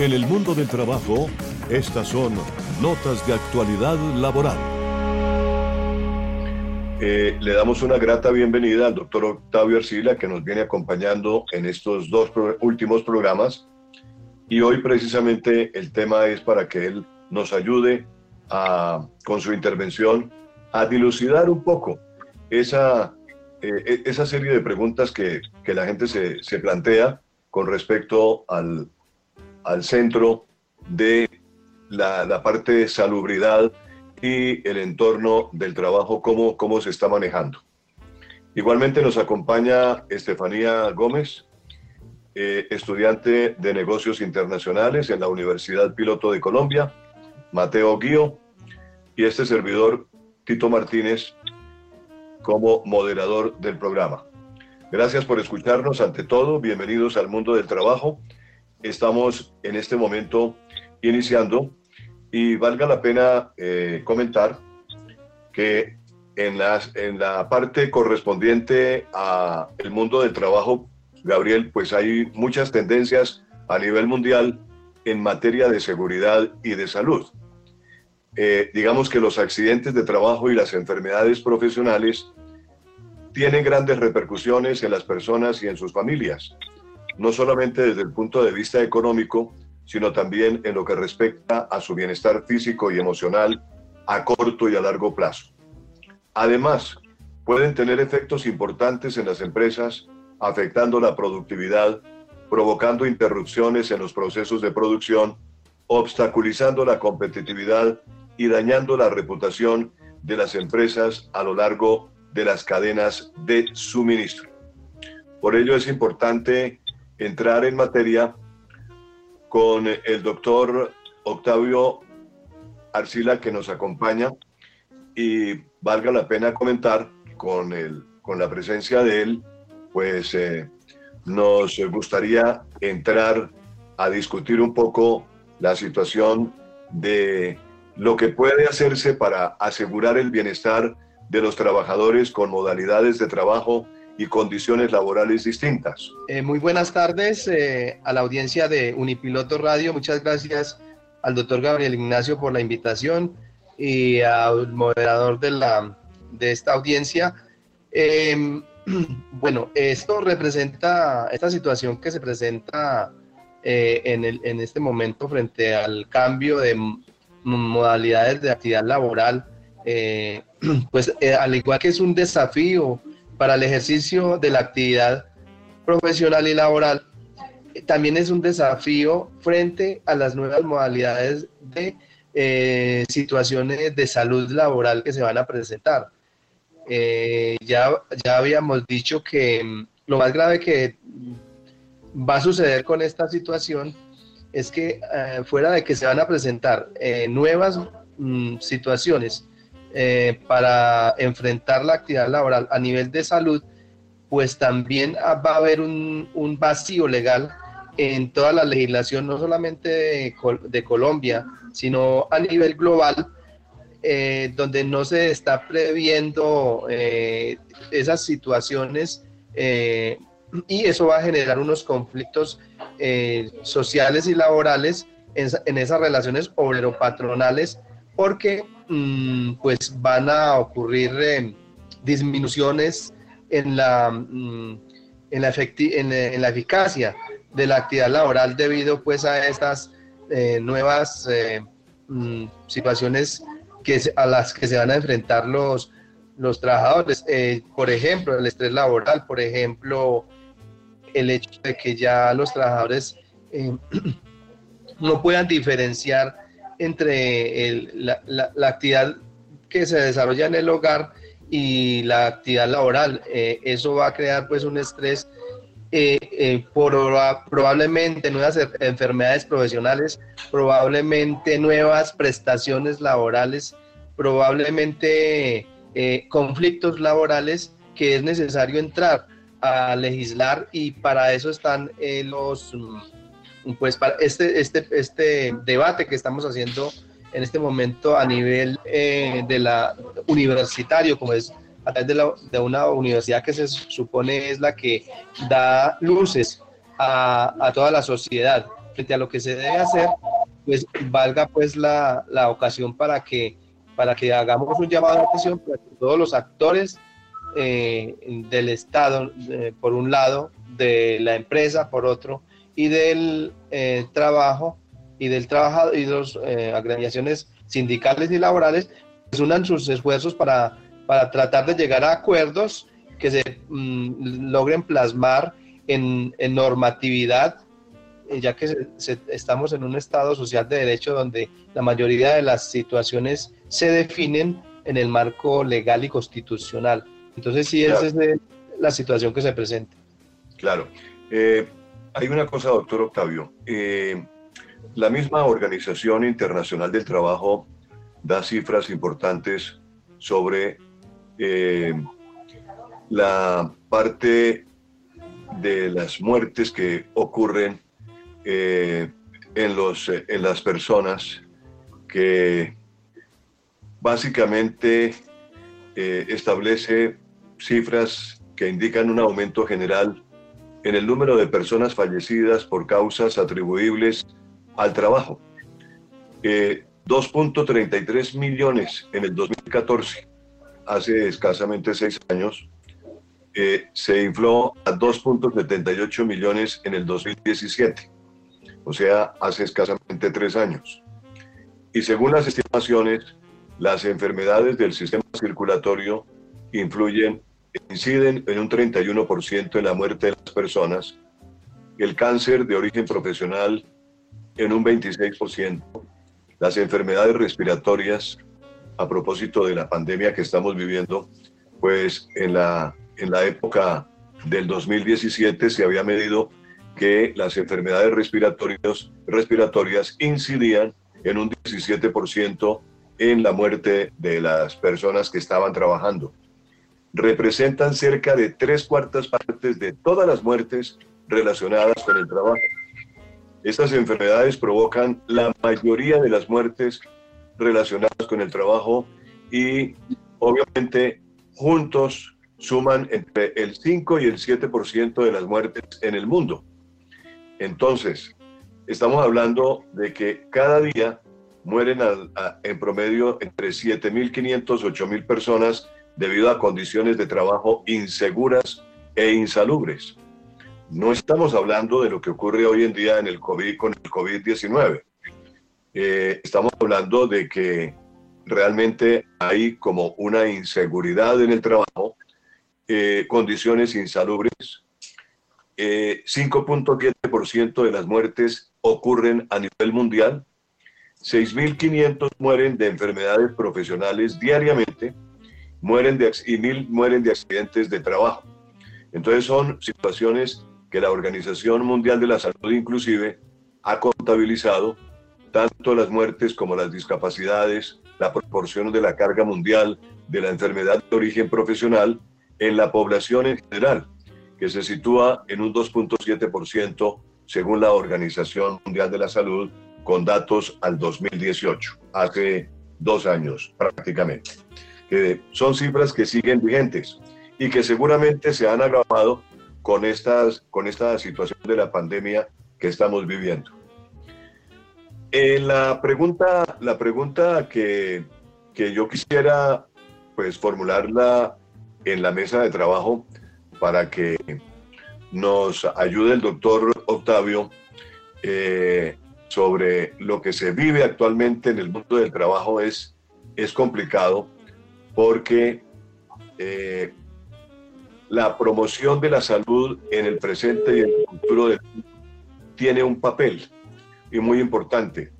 En el mundo del trabajo, estas son notas de actualidad laboral. Eh, le damos una grata bienvenida al doctor Octavio Arcila, que nos viene acompañando en estos dos últimos programas. Y hoy precisamente el tema es para que él nos ayude a, con su intervención a dilucidar un poco esa, eh, e, esa serie de preguntas que, que la gente se, se plantea con respecto al, al centro de la, parte de salubridad y el entorno del trabajo, cómo, cómo se está manejando. Igualmente nos acompaña Estefanía Gómez, eh, estudiante de negocios internacionales en la Universidad Piloto de Colombia, Mateo Guío y este servidor Tito Martínez como moderador del programa. Gracias por escucharnos ante todo, bienvenidos al mundo del trabajo estamos en este momento iniciando y valga la pena eh, comentar que en, las, en la parte correspondiente a el mundo del trabajo, Gabriel, pues hay muchas tendencias a nivel mundial en materia de seguridad y de salud. Eh, digamos que los accidentes de trabajo y las enfermedades profesionales tienen grandes repercusiones en las personas y en sus familias no solamente desde el punto de vista económico, sino también en lo que respecta a su bienestar físico y emocional a corto y a largo plazo. Además, pueden tener efectos importantes en las empresas, afectando la productividad, provocando interrupciones en los procesos de producción, obstaculizando la competitividad y dañando la reputación de las empresas a lo largo de las cadenas de suministro. Por ello es importante entrar en materia con el doctor Octavio Arcila que nos acompaña y valga la pena comentar con, el, con la presencia de él, pues eh, nos gustaría entrar a discutir un poco la situación de lo que puede hacerse para asegurar el bienestar de los trabajadores con modalidades de trabajo y condiciones laborales distintas. Eh, muy buenas tardes eh, a la audiencia de Unipiloto Radio. Muchas gracias al doctor Gabriel Ignacio por la invitación y al moderador de, la, de esta audiencia. Em, bueno, esto representa, esta situación que se presenta eh, en, el, en este momento frente al cambio de modalidades de actividad laboral, pues al igual que es un desafío para el ejercicio de la actividad profesional y laboral, también es un desafío frente a las nuevas modalidades de eh, situaciones de salud laboral que se van a presentar. Eh, ya, ya habíamos dicho que mm, lo más grave que va a suceder con esta situación es que eh, fuera de que se van a presentar nuevas mm, situaciones eh, para enfrentar la actividad laboral a nivel de salud, pues también va a haber un, vacío legal en toda la legislación, no solamente de, Colombia, sino a nivel global, eh, donde no se está previendo eh, esas situaciones y eso va a generar unos conflictos sociales y laborales en, en esas relaciones obrero-patronales, porque Mm, pues van a ocurrir eh, disminuciones en la, mm, en, la en, la eficacia de la actividad laboral debido pues a estas eh, nuevas eh, mm, situaciones que, a las que se van a enfrentar los, los trabajadores. por ejemplo, el estrés laboral, por ejemplo, el hecho de que ya los trabajadores no puedan diferenciar entre la, actividad que se desarrolla en el hogar y la actividad laboral. Eh, eso va a crear pues un estrés, eh, eh, por, probablemente nuevas enfermedades profesionales, probablemente nuevas prestaciones laborales, probablemente conflictos laborales que es necesario entrar a legislar y para eso están los pues para este, este, este debate que estamos haciendo en este momento a nivel eh, de la universitario, como es a través de, la, de, una universidad que se supone es la que da luces a, a, toda la sociedad. Frente a lo que se debe hacer, pues valga pues la, la ocasión para que, para que hagamos un llamado de atención para que todos los actores eh, del Estado, por un lado, de la empresa, por otro, y del eh, trabajo y del trabajo y de las eh, organizaciones sindicales y laborales, pues unan sus esfuerzos para, para tratar de llegar a acuerdos que se mm, logren plasmar en, en normatividad ya que estamos en un Estado social de derecho donde la mayoría de las situaciones se definen en el marco legal y constitucional. Entonces, sí, esa es la situación que se presenta. Claro. Eh, hay una cosa, doctor Octavio. Eh, la misma Organización Internacional del Trabajo da cifras importantes sobre eh, la parte de las muertes que ocurren en, los, en las personas que básicamente establece cifras que indican un aumento general en el número de personas fallecidas por causas atribuibles al trabajo. 2.33 millones en el 2014, hace escasamente seis años, eh, se infló a 2.78 millones en el 2017, o sea, hace escasamente tres años. Y según las estimaciones, las enfermedades del sistema circulatorio influyen inciden en un 31% en la muerte de las personas, el cáncer de origen profesional en un 26%, las enfermedades respiratorias, a propósito de la pandemia que estamos viviendo, pues en la, en la época del 2017 se había medido que las enfermedades respiratorias, respiratorias incidían en un 17% en la muerte de las personas que estaban trabajando representan cerca de tres cuartas partes de todas las muertes relacionadas con el trabajo. Estas enfermedades provocan la mayoría de las muertes relacionadas con el trabajo y obviamente juntos suman entre el 5 y el 7% de las muertes en el mundo. Entonces, estamos hablando de que cada día mueren en promedio entre 7.500 8.000 personas debido a condiciones de trabajo inseguras e insalubres. No estamos hablando de lo que ocurre hoy en día en el COVID con el COVID-19. Eh, estamos hablando de que realmente hay como una inseguridad en el trabajo, eh, condiciones insalubres. 5.7% eh, de las muertes ocurren a nivel mundial. 6.500 mueren de enfermedades profesionales diariamente mueren de, y mil mueren de accidentes de trabajo. Entonces son situaciones que la Organización Mundial de la Salud inclusive ha contabilizado tanto las muertes como las discapacidades, la proporción de la carga mundial de la enfermedad de origen profesional en la población en general, que se sitúa en un 2.7% según la Organización Mundial de la Salud, con datos al 2018, hace dos años prácticamente son cifras que siguen vigentes y que seguramente se han agravado con, estas, con esta situación de la pandemia que estamos viviendo. En la pregunta, la pregunta que, que yo quisiera pues formularla en la mesa de trabajo para que nos ayude el doctor Octavio eh, sobre lo que se vive actualmente en el mundo del trabajo es, es complicado porque eh, la promoción de la salud en el presente y en el futuro tiene un papel y muy importante.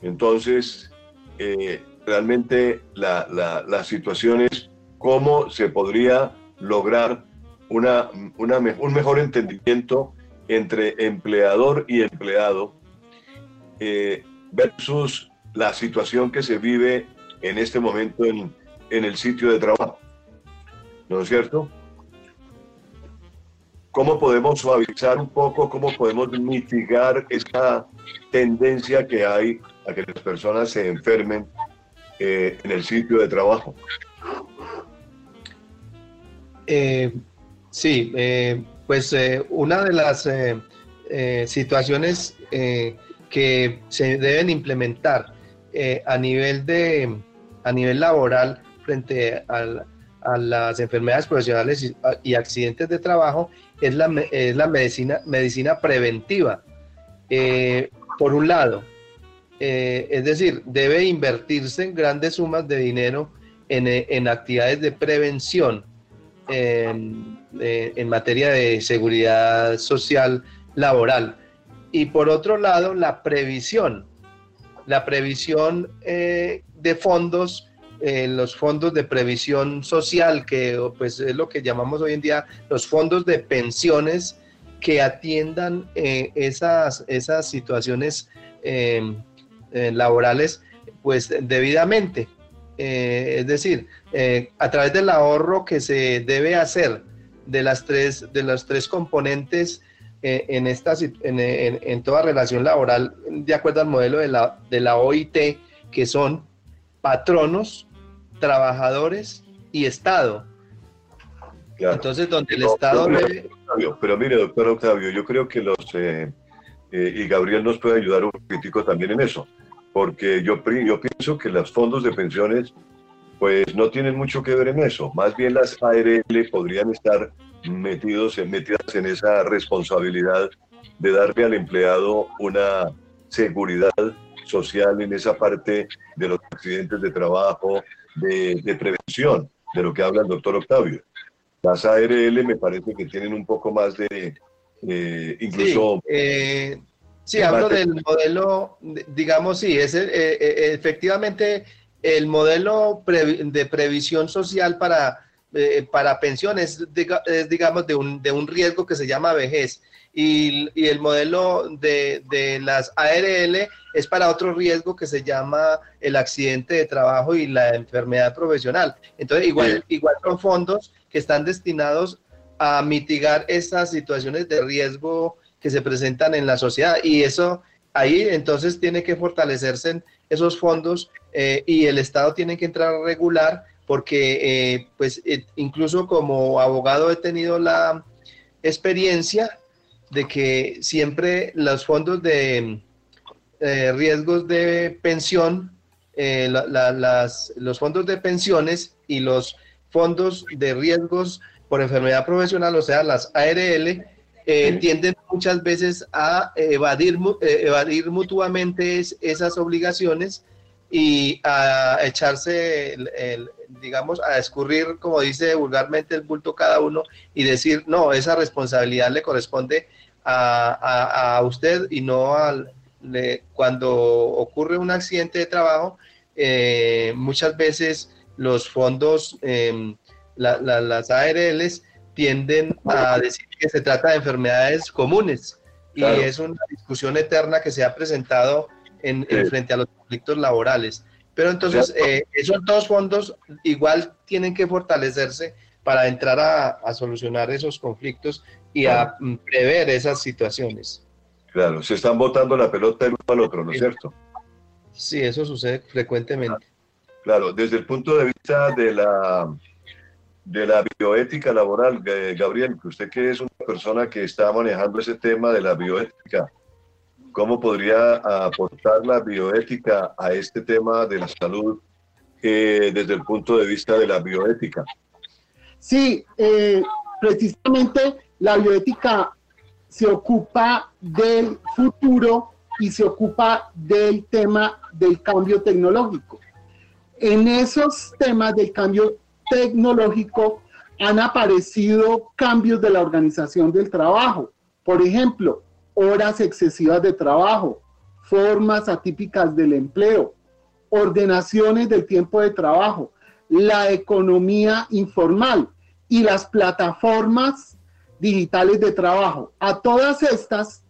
Entonces, eh, realmente la, la, situación es cómo se podría lograr una, un mejor entendimiento entre empleador y empleado eh, versus la situación que se vive en este momento en, en el sitio de trabajo. ¿No es cierto? ¿Cómo podemos suavizar un poco, cómo podemos mitigar esta tendencia que hay a que las personas se enfermen eh, en el sitio de trabajo? Eh, sí, eh, pues una de las eh, situaciones eh, que se deben implementar a, nivel de, a nivel laboral frente a las enfermedades profesionales y, accidentes de trabajo es la, es la medicina, medicina preventiva. por un lado, es decir, debe invertirse grandes sumas de dinero en, en actividades de prevención en, en, materia de seguridad social laboral. Y por otro lado, la previsión, la previsión eh, de fondos, eh, los fondos de previsión social, que pues es lo que llamamos hoy en día los fondos de pensiones que atiendan eh, esas, esas situaciones laborales pues debidamente. es decir, a través del ahorro que se debe hacer de las tres, de los tres componentes eh, en, esta, en, en, toda relación laboral, de acuerdo al modelo de la, de la OIT, que son patronos, trabajadores y Estado. Entonces, donde el Estado... Pero, mire, doctor Octavio, yo creo que los... Eh, eh, y Gabriel nos puede ayudar un poquitico también en eso, porque yo, yo pienso que los fondos de pensiones pues no tienen mucho que ver en eso, más bien las ARL podrían estar metidos, metidas en esa responsabilidad de darle al empleado una seguridad social en esa parte de los accidentes de trabajo, de, prevención, de lo que habla el doctor Octavio. Las ARL me parece que tienen un poco más de, incluso... Sí, eh, sí hablo del modelo, digamos, sí, es eh, eh, efectivamente el modelo de previsión social para eh, para pensiones es, digamos, de un, de un, riesgo que se llama vejez. Y, y el modelo de, de, las ARL es para otro riesgo que se llama el accidente de trabajo y la enfermedad profesional. Entonces, igual, igual son fondos que están destinados a mitigar esas situaciones de riesgo que se presentan en la sociedad. Y eso ahí entonces tiene que fortalecerse esos fondos eh, y el Estado tiene que entrar a regular porque eh, pues eh, incluso como abogado he tenido la experiencia de que siempre los fondos de eh, riesgos de pensión, las, los fondos de pensiones y los fondos de riesgos por enfermedad profesional, o sea, las ARL, tienden muchas veces a evadir, evadir mutuamente esas obligaciones y a echarse, el, digamos, a escurrir, como dice vulgarmente, el bulto cada uno y decir, no, esa responsabilidad le corresponde a, a, usted y no al... cuando ocurre un accidente de trabajo, eh, muchas veces los fondos, em, las ARLs, tienden a decir que se trata de enfermedades comunes. Y es una discusión eterna que se ha presentado en, frente a los conflictos laborales. Pero entonces, eh, esos dos fondos igual tienen que fortalecerse para entrar a, solucionar esos conflictos y a prever esas situaciones. Claro, se están botando la pelota del uno al otro, ¿no es cierto? Sí, eso sucede frecuentemente. Claro, desde el punto de vista de la, de la bioética laboral, Gabriel, usted que es una persona que está manejando ese tema de la bioética, ¿Cómo podría aportar la bioética a este tema de la salud eh, desde el punto de vista de la bioética? Sí, eh, precisamente la bioética se ocupa del futuro y se ocupa del tema del cambio tecnológico. En esos temas del cambio tecnológico han aparecido cambios de la organización del trabajo. Por ejemplo, horas excesivas de trabajo, formas atípicas del empleo, ordenaciones del tiempo de trabajo, la economía informal y las plataformas digitales de trabajo. A todas estas,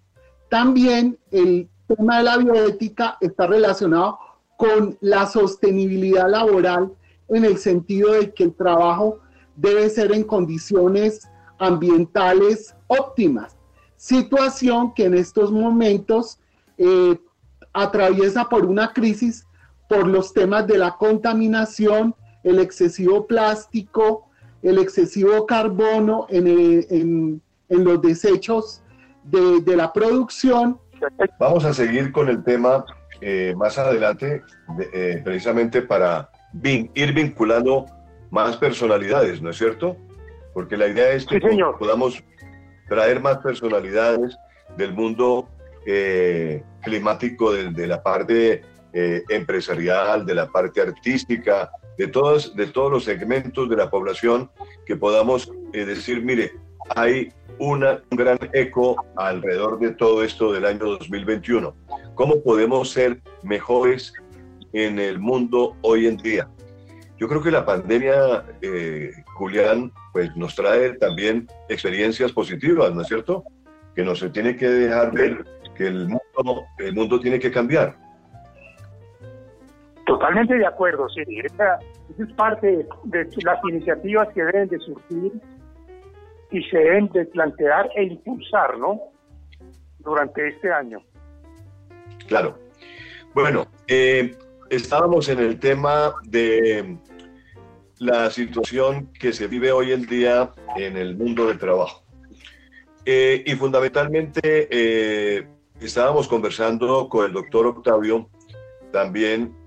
también el tema de la bioética está relacionado con la sostenibilidad laboral en el sentido de que el trabajo debe ser en condiciones ambientales óptimas situación que en estos momentos eh, atraviesa por una crisis por los temas de la contaminación, el excesivo plástico, el excesivo carbono en, en, los desechos de, la producción. Vamos a seguir con el tema eh, más adelante, eh, precisamente para ir vinculando más personalidades, ¿no es cierto? Porque la idea es que podamos traer más personalidades del mundo eh, climático, de, la parte empresarial, de la parte artística, de todos, de todos los segmentos de la población, que podamos decir, mire, hay una, un gran eco alrededor de todo esto del año 2021. ¿Cómo podemos ser mejores en el mundo hoy en día? Yo creo que la pandemia, eh, Julián, pues nos trae también experiencias positivas, ¿no es cierto? Que no se tiene que dejar ver que el mundo, el mundo tiene que cambiar. Totalmente de acuerdo, sí. Esa, es parte de las iniciativas que deben de surgir y se deben de plantear e impulsar, ¿no? Durante este año. Claro. Bueno, eh, estábamos en el tema de la situación que se vive hoy en día en el mundo del trabajo. Eh, y fundamentalmente eh, estábamos conversando con el doctor Octavio también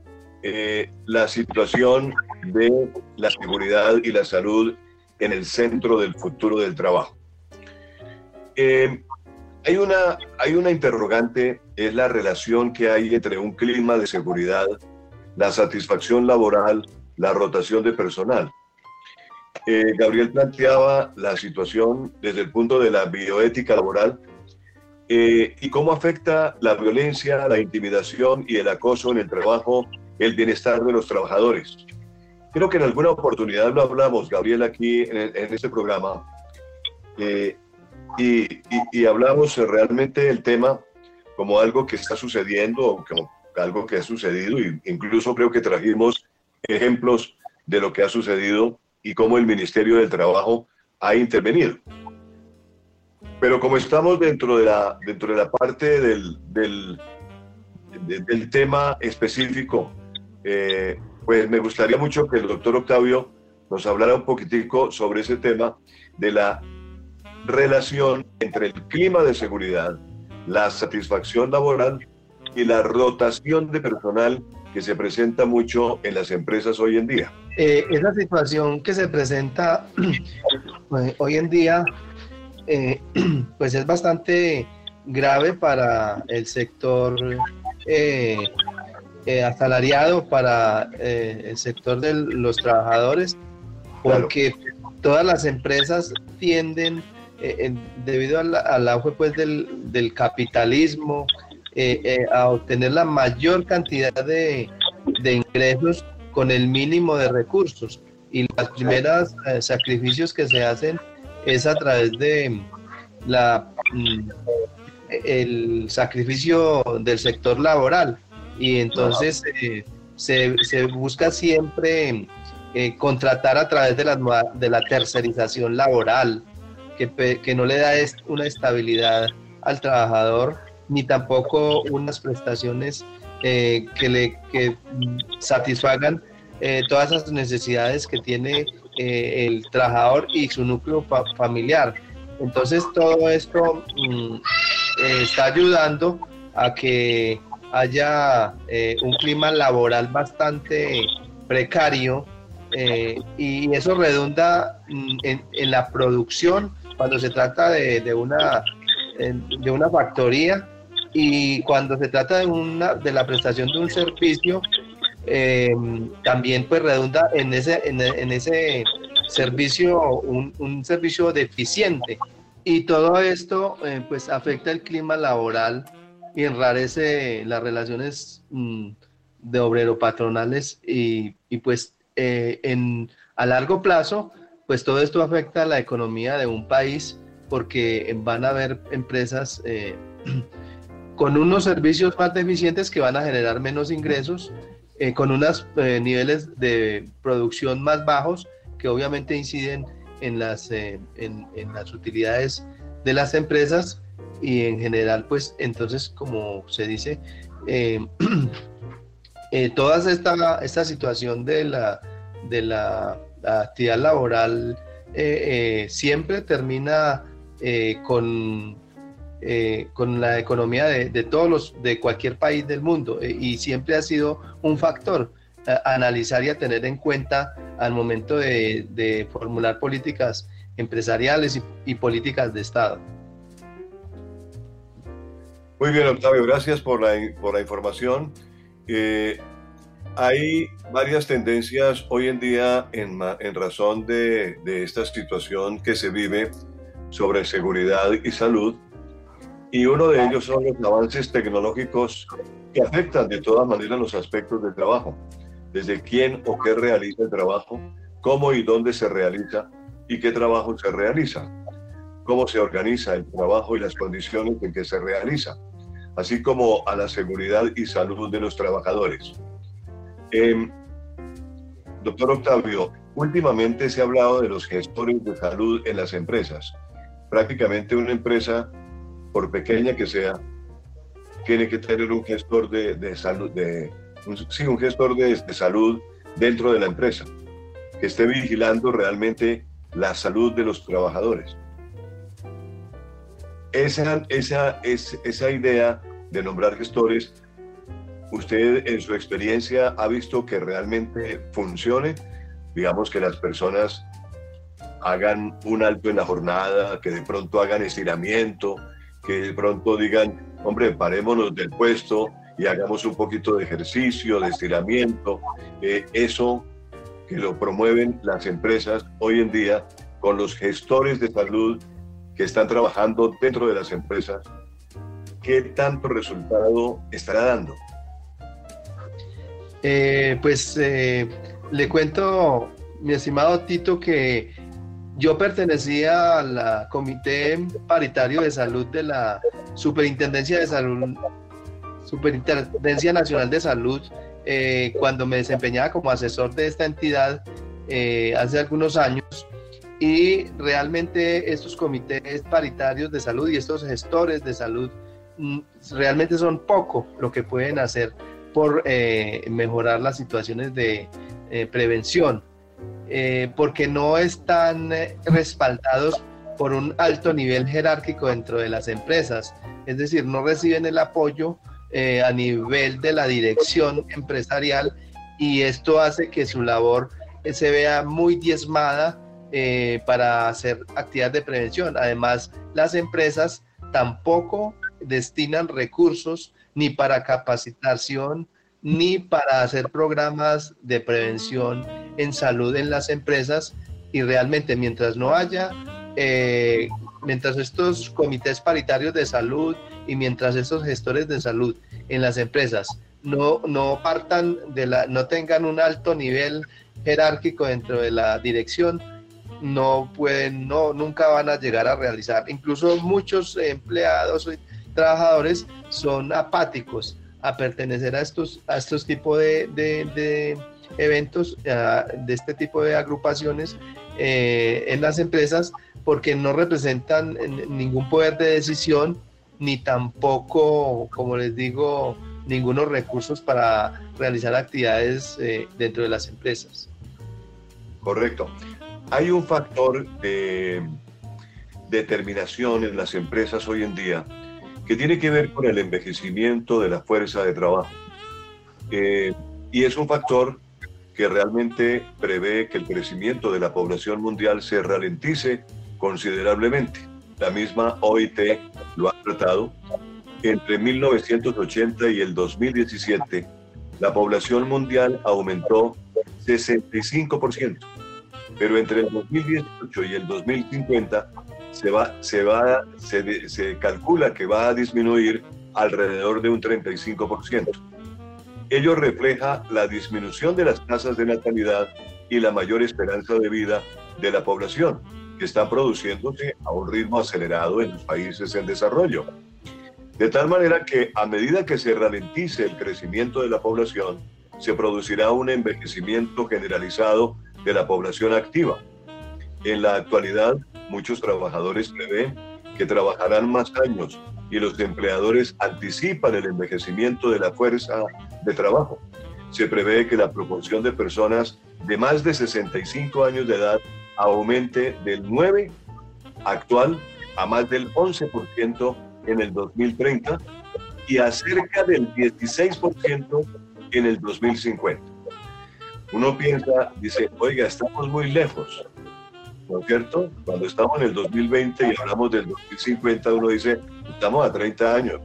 la situación de la seguridad y la salud en el centro del futuro del trabajo. Eh, hay, una, hay una interrogante, es la relación que hay entre un clima de seguridad, la satisfacción laboral, la rotación de personal. Eh, Gabriel planteaba la situación desde el punto de la bioética laboral eh, y cómo afecta la violencia, la intimidación y el acoso en el trabajo el bienestar de los trabajadores. Creo que en alguna oportunidad lo hablamos, Gabriel, aquí en, este programa, eh, y, hablamos realmente del tema como algo que está sucediendo, como algo que ha sucedido, e incluso creo que trajimos ejemplos de lo que ha sucedido y cómo el Ministerio del Trabajo ha intervenido. Pero como estamos dentro de la, dentro de la parte del, del, del tema específico, eh, pues me gustaría mucho que el doctor Octavio nos hablara un poquitico sobre ese tema de la relación entre el clima de seguridad, la satisfacción laboral y la rotación de personal que se presenta mucho en las empresas hoy en día. Eh, situación que se presenta pues, hoy en día, eh, pues es bastante grave para el sector eh, eh, asalariado para eh, el sector de los trabajadores, porque todas las empresas tienden, eh, debido al, auge pues, del, capitalismo, a obtener la mayor cantidad de, ingresos con el mínimo de recursos. Y los primeros sacrificios que se hacen es a través de la mm, el sacrificio del sector laboral y entonces eh, se, se, busca siempre eh, contratar a través de la, de la tercerización laboral, que, que no le da una estabilidad al trabajador ni tampoco unas prestaciones eh, que le que satisfagan todas las necesidades que tiene el trabajador y su núcleo familiar. Entonces todo esto mm, está ayudando a que haya eh, un clima laboral bastante precario eh, y eso redunda mm, en, la producción cuando se trata de, una, de una factoría y cuando se trata de, una, de la prestación de un servicio, eh, también pues redunda en ese, en, ese servicio, un, un, servicio deficiente. Y todo esto pues afecta el clima laboral y enrarece las relaciones mm, de obrero-patronales y, pues eh, en, a largo plazo, pues todo esto afecta a la economía de un país porque van a haber empresas eh, con unos servicios más deficientes que van a generar menos ingresos, eh, con unos niveles de producción más bajos que obviamente inciden en las, en, en las utilidades de las empresas y en general, pues entonces, como se dice, eh, eh, toda esta, esta situación de la, de la, actividad laboral eh, siempre termina con eh, con la economía de, todos los, de cualquier país del mundo eh, y siempre ha sido un factor a, analizar y a tener en cuenta al momento de, formular políticas empresariales y, políticas de Estado. Muy bien, Octavio, gracias por la, por la información. Eh, hay varias tendencias hoy en día en, en razón de, de, esta situación que se vive sobre seguridad y salud y uno de ellos son los avances tecnológicos que afectan de todas maneras los aspectos del trabajo, desde quién o qué realiza el trabajo, cómo y dónde se realiza y qué trabajo se realiza, cómo se organiza el trabajo y las condiciones en que se realiza, así como a la seguridad y salud de los trabajadores. Em, doctor Octavio, últimamente se ha hablado de los gestores de salud en las empresas. Prácticamente una empresa por pequeña que sea, tiene que tener un gestor de, salud, de, un, sí, un gestor de, salud dentro de la empresa, que esté vigilando realmente la salud de los trabajadores. Esa, esa, es, esa idea de nombrar gestores, ¿usted en su experiencia ha visto que realmente funcione? Digamos que las personas hagan un alto en la jornada, que de pronto hagan estiramiento, que de pronto digan, hombre, parémonos del puesto y hagamos un poquito de ejercicio, de estiramiento. Eh, eso que lo promueven las empresas hoy en día con los gestores de salud que están trabajando dentro de las empresas, ¿qué tanto resultado estará dando? Eh, pues eh, le cuento, mi estimado Tito, que yo pertenecía al Comité Paritario de Salud de la Superintendencia de Salud, Superintendencia Nacional de Salud, eh, cuando me desempeñaba como asesor de esta entidad hace algunos años. Y realmente estos comités paritarios de salud y estos gestores de salud realmente son poco lo que pueden hacer por eh, mejorar las situaciones de prevención eh, porque no están eh, respaldados por un alto nivel jerárquico dentro de las empresas. Es decir, no reciben el apoyo eh, a nivel de la dirección empresarial y esto hace que su labor se vea muy diezmada para hacer actividades de prevención. Además, las empresas tampoco destinan recursos ni para capacitación ni para hacer programas de prevención en salud en las empresas y realmente mientras no haya, eh, mientras estos comités paritarios de salud y mientras estos gestores de salud en las empresas no, no partan de la, no tengan un alto nivel jerárquico dentro de la dirección, no pueden, no, nunca van a llegar a realizar. Incluso muchos empleados trabajadores son apáticos a pertenecer a estos, a estos tipos de, eventos, de este tipo de agrupaciones eh, en las empresas, porque no representan ningún poder de decisión, ni tampoco, como les digo, ningunos recursos para realizar actividades eh, dentro de las empresas. Correcto. Hay un factor de determinación en las empresas hoy en día que tiene que ver con el envejecimiento de la fuerza de trabajo. Eh, y es un factor que realmente prevé que el crecimiento de la población mundial se ralentice considerablemente. La misma OIT lo ha tratado. Entre 1980 y el 2017, la población mundial aumentó 65%, pero entre el 2018 y el 2050 se, va, se, va, se, se calcula que va a disminuir alrededor de un 35%. Ello refleja la disminución de las tasas de natalidad y la mayor esperanza de vida de la población, que están produciéndose a un ritmo acelerado en los países en desarrollo. De tal manera que a medida que se ralentice el crecimiento de la población, se producirá un envejecimiento generalizado de la población activa. En la actualidad, Muchos trabajadores prevén que trabajarán más años y los empleadores anticipan el envejecimiento de la fuerza de trabajo. Se prevé que la proporción de personas de más de 65 años de edad aumente del 9 actual a más del 11% en el 2030 y a cerca del 16% en el 2050. Uno piensa, dice, oiga, estamos muy lejos, ¿no es cierto? Cuando estamos en el 2020 y hablamos del 2050, uno dice, estamos a 30 años.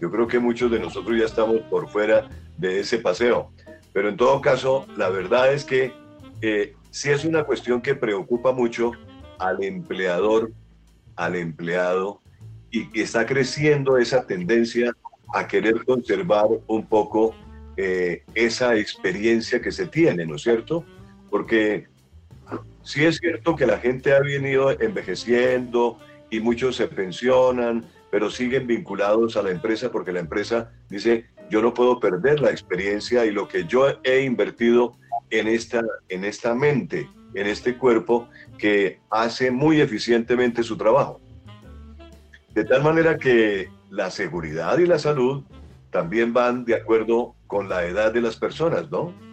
Yo creo que muchos de nosotros ya estamos por fuera de ese paseo. Pero en todo caso, la verdad es que eh, sí es una cuestión que preocupa mucho al empleador, al empleado, y que está creciendo esa tendencia a querer conservar un poco eh, esa experiencia que se tiene, ¿no es cierto? Porque sí es cierto que la gente ha venido envejeciendo y muchos se pensionan, pero siguen vinculados a la empresa porque la empresa dice, yo no puedo perder la experiencia y lo que yo he invertido en esta, en esta mente, en este cuerpo que hace muy eficientemente su trabajo. De tal manera que la seguridad y la salud también van de acuerdo con la edad de las personas, ¿no?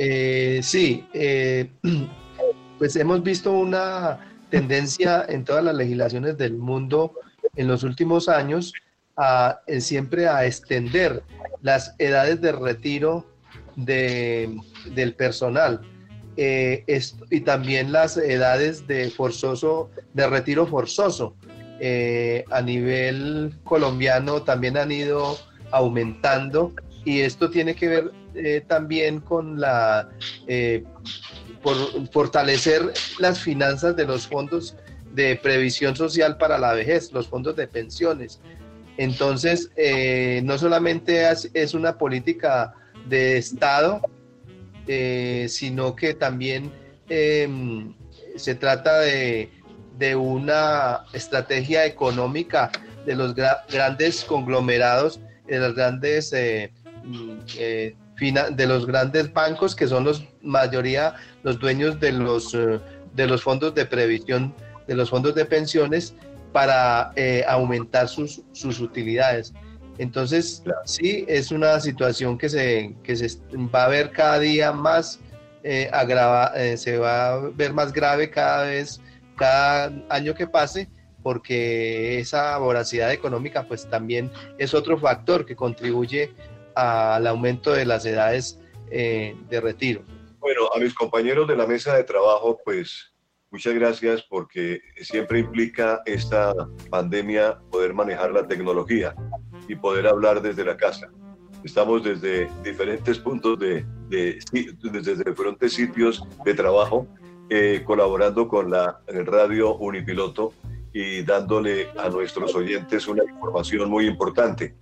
Eh, sí, eh, pues hemos visto una tendencia en todas las legislaciones del mundo en los últimos años a, siempre a extender las edades de retiro de, del personal. Eh, y también las edades de forzoso de retiro forzoso. Eh, a nivel colombiano también han ido aumentando y esto tiene que ver eh, también con la eh, por fortalecer las finanzas de los fondos de previsión social para la vejez, los fondos de pensiones. Entonces, no solamente es, una política de Estado, sino que también em, se trata de de una estrategia económica de los grandes conglomerados, de los grandes eh, mm, eh, de los grandes bancos que son los mayoría los dueños de los eh, de los fondos de previsión de los fondos de pensiones para aumentar sus, sus utilidades. Entonces, sí, es una situación que se, que se va a ver cada día más agrava, se va a ver más grave cada vez cada año que pase, porque esa voracidad económica pues también es otro factor que contribuye al aumento de las edades eh, de retiro. Bueno, a mis compañeros de la mesa de trabajo, pues muchas gracias porque siempre implica esta pandemia poder manejar la tecnología y poder hablar desde la casa. Estamos desde diferentes puntos de, de desde diferentes sitios de trabajo eh, colaborando con la radio Unipiloto y dándole a nuestros oyentes una información muy importante.